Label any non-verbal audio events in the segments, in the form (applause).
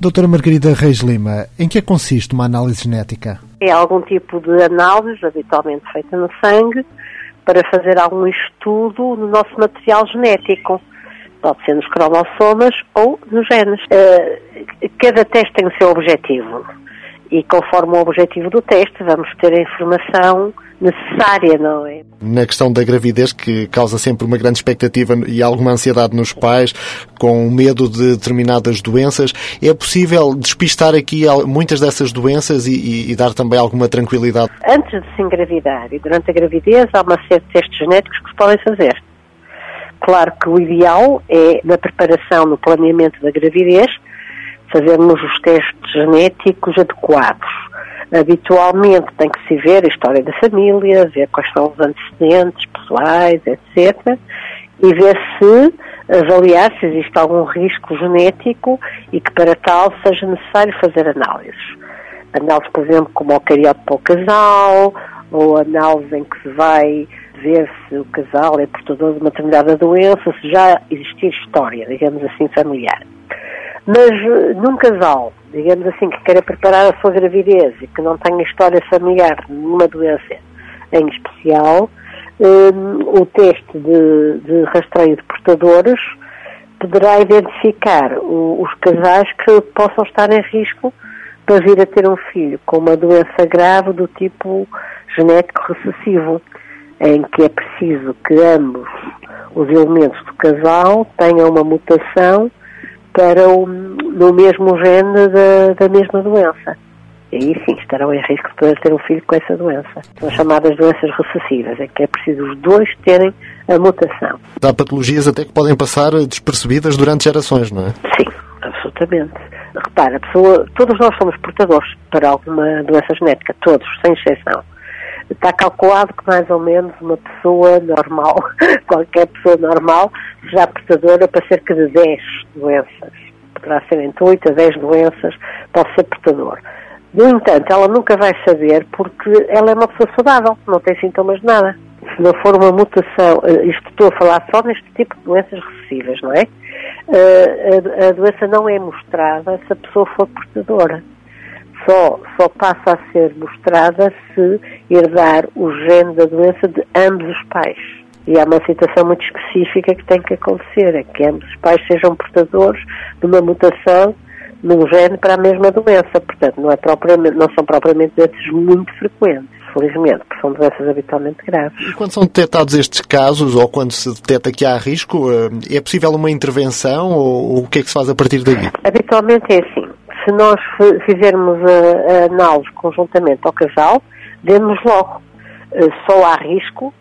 Doutora Margarida Reis Lima, em que consiste uma análise genética? É algum tipo de análise, habitualmente feita no sangue, para fazer algum estudo no nosso material genético. Pode ser nos cromossomas ou nos genes. Eh, cada teste tem o seu objetivo. E conforme o objetivo do teste, vamos ter a informação necessária, não é? Na questão da gravidez, que causa sempre uma grande expectativa e alguma ansiedade nos pais, com medo de determinadas doenças, é possível despistar aqui muitas dessas doenças e, e, e dar também alguma tranquilidade? Antes de se engravidar e durante a gravidez, há uma série de testes genéticos que se podem fazer. Claro que o ideal é, na preparação, no planeamento da gravidez, fazermos os testes genéticos adequados habitualmente tem que se ver a história da família, ver quais são os antecedentes pessoais, etc. E ver se, avaliar se existe algum risco genético e que para tal seja necessário fazer análises. Análises, por exemplo, como o cariote para o casal, ou análise em que se vai ver se o casal é portador de uma determinada doença, se já existir história, digamos assim, familiar. Mas eh, num casal, digamos assim, que queira preparar a sua gravidez e que não tenha história familiar de nenhuma doença em especial, um, o teste de, de, rastreio de portadores poderá identificar o, os casais que possam estar em risco para vir a ter um filho com uma doença grave do tipo genético recessivo, em que é preciso que ambos os elementos do casal tenham uma mutação para o, no mesmo gene da, da mesma doença. E aí sim estarão em risco de poder ter um filho com essa doença. São chamadas doenças recessivas, em que é preciso os dois terem a mutação. Há patologias até que podem passar despercebidas durante gerações, não é? Sim, absolutamente. Repara, a pessoa, todos nós somos portadores para alguma doença genética, todos, sem exceção está calculado que mais ou menos uma pessoa normal, (laughs) qualquer pessoa normal, será portadora para cerca de 10 doenças. Poderá ser entre 8 a 10 doenças, pode ser portador. No entanto, ela nunca vai saber porque ela é uma pessoa saudável, não tem sintomas de nada. Se não for uma mutação, eh, isto estou a falar só neste tipo de doenças recessivas, não é? Eh, a, a doença não é mostrada se a pessoa for portadora só, só passa a ser mostrada se herdar o gene da doença de ambos os pais. E há uma situação muito específica que tem que acontecer, é que ambos os pais sejam portadores de uma mutação num gene para a mesma doença. Portanto, não, é propriamente, não são propriamente doenças muito frequentes, felizmente, porque são doenças habitualmente graves. E quando são detectados estes casos, ou quando se detecta que há risco, eh, é possível uma intervenção ou o que é que se faz a partir daí? Habitualmente é assim se nós fizermos a, a análise conjuntamente ao casal, demos logo. Uh, só há risco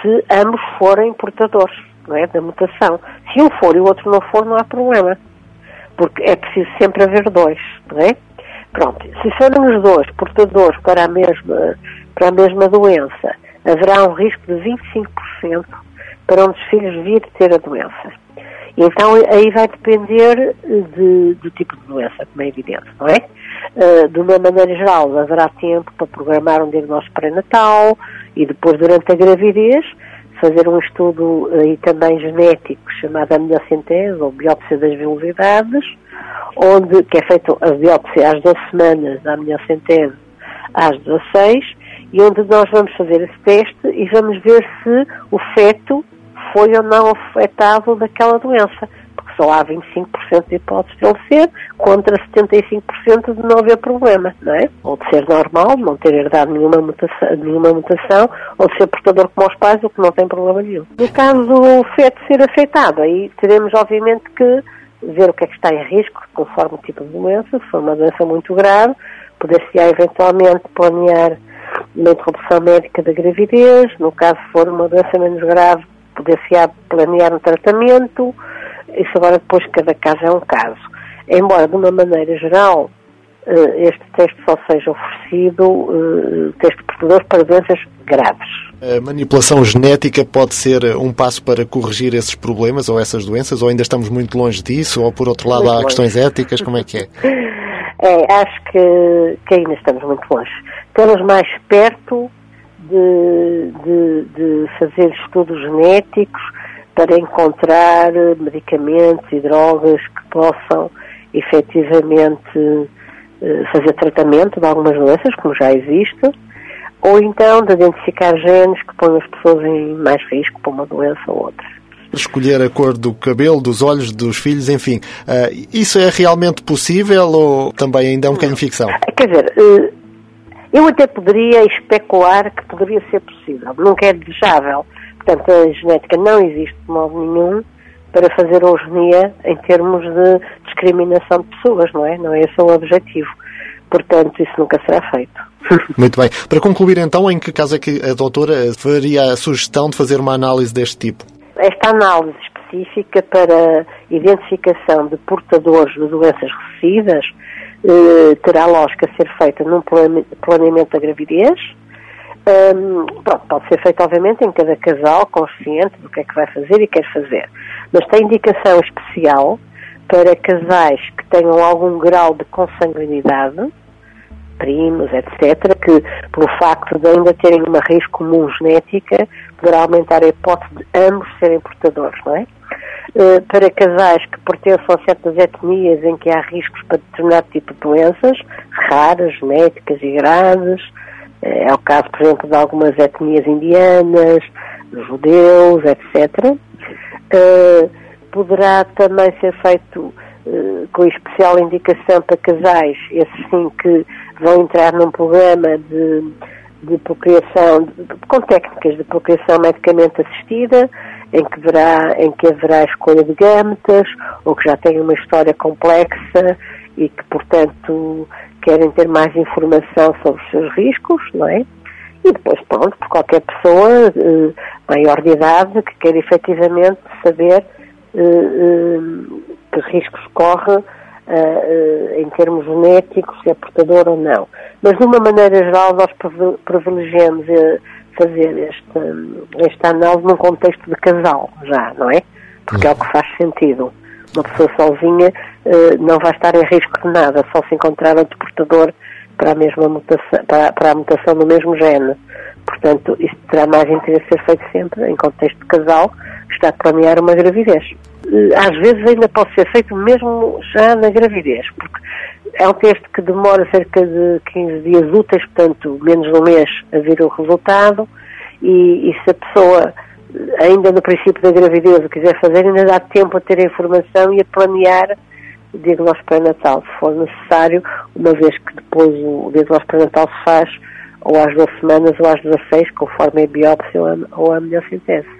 se ambos forem portadores não é, da mutação. Se um for e o outro não for, não há problema. Porque é preciso sempre haver dois, não é? Pronto, se forem os dois portadores para a mesma, para a mesma doença, haverá um risco de 25% para um dos filhos vir ter a doença. Então aí vai depender de, do tipo de doença, como é evidente, não é? Uh, de uma maneira geral, haverá tempo para programar um diagnóstico pré-natal e depois, durante a gravidez, fazer um estudo aí também genético chamado amniocentese ou biópsia das velocidades, onde, que é feito a biópsia às 12 semanas da amniocentese às 16, e onde nós vamos fazer esse teste e vamos ver se o feto foi ou não afetado daquela doença, porque só há 25% de hipóteses de ele ser, contra 75% de não haver problema, não é? Ou de ser normal, não ter herdado nenhuma mutação, nenhuma mutação ou de ser portador como os pais, o que não tem problema nenhum. No caso do feto ser afetado, aí teremos obviamente que ver o que é que está em risco, conforme o tipo de doença, se for uma doença muito grave, poder-se eventualmente planear uma interrupção médica da gravidez, no caso for uma doença menos grave, poder-se-á planear um tratamento, isso agora depois cada caso é um caso. Embora de uma maneira geral eh, este teste só seja oferecido, uh, teste portador para doenças graves. A manipulação genética pode ser um passo para corrigir esses problemas ou essas doenças, ou ainda estamos muito longe disso, ou por outro lado muito há longe. questões éticas, como é que é? (laughs) É, acho que, que ainda estamos muito longe. Estamos mais perto de, de, de fazer estudos genéticos para encontrar medicamentos e drogas que possam efetivamente eh, fazer tratamento de algumas doenças, como já existe, ou então de identificar genes que põem as pessoas em mais risco para uma doença ou outra. Escolher a cor do cabelo, dos olhos dos filhos, enfim. Uh, isso é realmente possível ou também ainda é um bocadinho ficção? Quer dizer, eu até poderia especular que poderia ser possível. Nunca é desejável. Portanto, a genética não existe de modo nenhum para fazer eugenia em termos de discriminação de pessoas, não é? Não é esse o objetivo. Portanto, isso nunca será feito. (laughs) Muito bem. Para concluir, então, em que caso é que a doutora faria a sugestão de fazer uma análise deste tipo? Esta análise específica para identificação de portadores de doenças recessivas eh, terá lógica ser feita num planeamento da gravidez, um, pronto, pode ser feito, obviamente, em cada casal, consciente do que é que vai fazer e quer fazer. Mas tem indicação especial para casais que tenham algum grau de consanguinidade, primos, etc., que, pelo facto de ainda terem uma raiz comum genética, poderá aumentar a hipótese de ambos serem portadores, não é? Uh, para casais que pertençam a certas etnias em que há riscos para determinado tipo de doenças, raras, genéticas e graves, é o caso, por exemplo, de algumas etnias indianas, judeus, etc. Uh, poderá também ser feito com especial indicação para casais, esses sim que vão entrar num programa de, de procriação, de, com técnicas de procriação medicamente assistida, em que, verá, em que haverá escolha de gametas, ou que já têm uma história complexa e que, portanto, querem ter mais informação sobre os seus riscos, não é? E depois, pronto, por qualquer pessoa eh, maior de idade que queira efetivamente saber eh, eh, que riscos corre em termos genéticos, se é portador ou não. Mas, de uma maneira geral, nós privilegiamos eh, fazer esta, análise num contexto de casal, já, não é? Porque é o que faz sentido uma pessoa sozinha não vai estar em risco de nada, só se encontrar outro portador para a mesma mutação, para, para a mutação do mesmo gene. Portanto, isto terá mais interesse ser feito sempre em contexto de casal que está a planear uma gravidez. Às vezes ainda pode ser feito mesmo já na gravidez, porque é um teste que demora cerca de 15 dias úteis, portanto, menos de um mês a vir o resultado, e, e se a pessoa ainda no princípio da gravidez o quiser fazer, ainda dá tempo a ter a informação e a planear o diagnóstico pré-natal, se for necessário, uma vez que depois o diagnóstico pré-natal se faz ou às 12 semanas ou às 16, conforme a biópsia ou a, ou.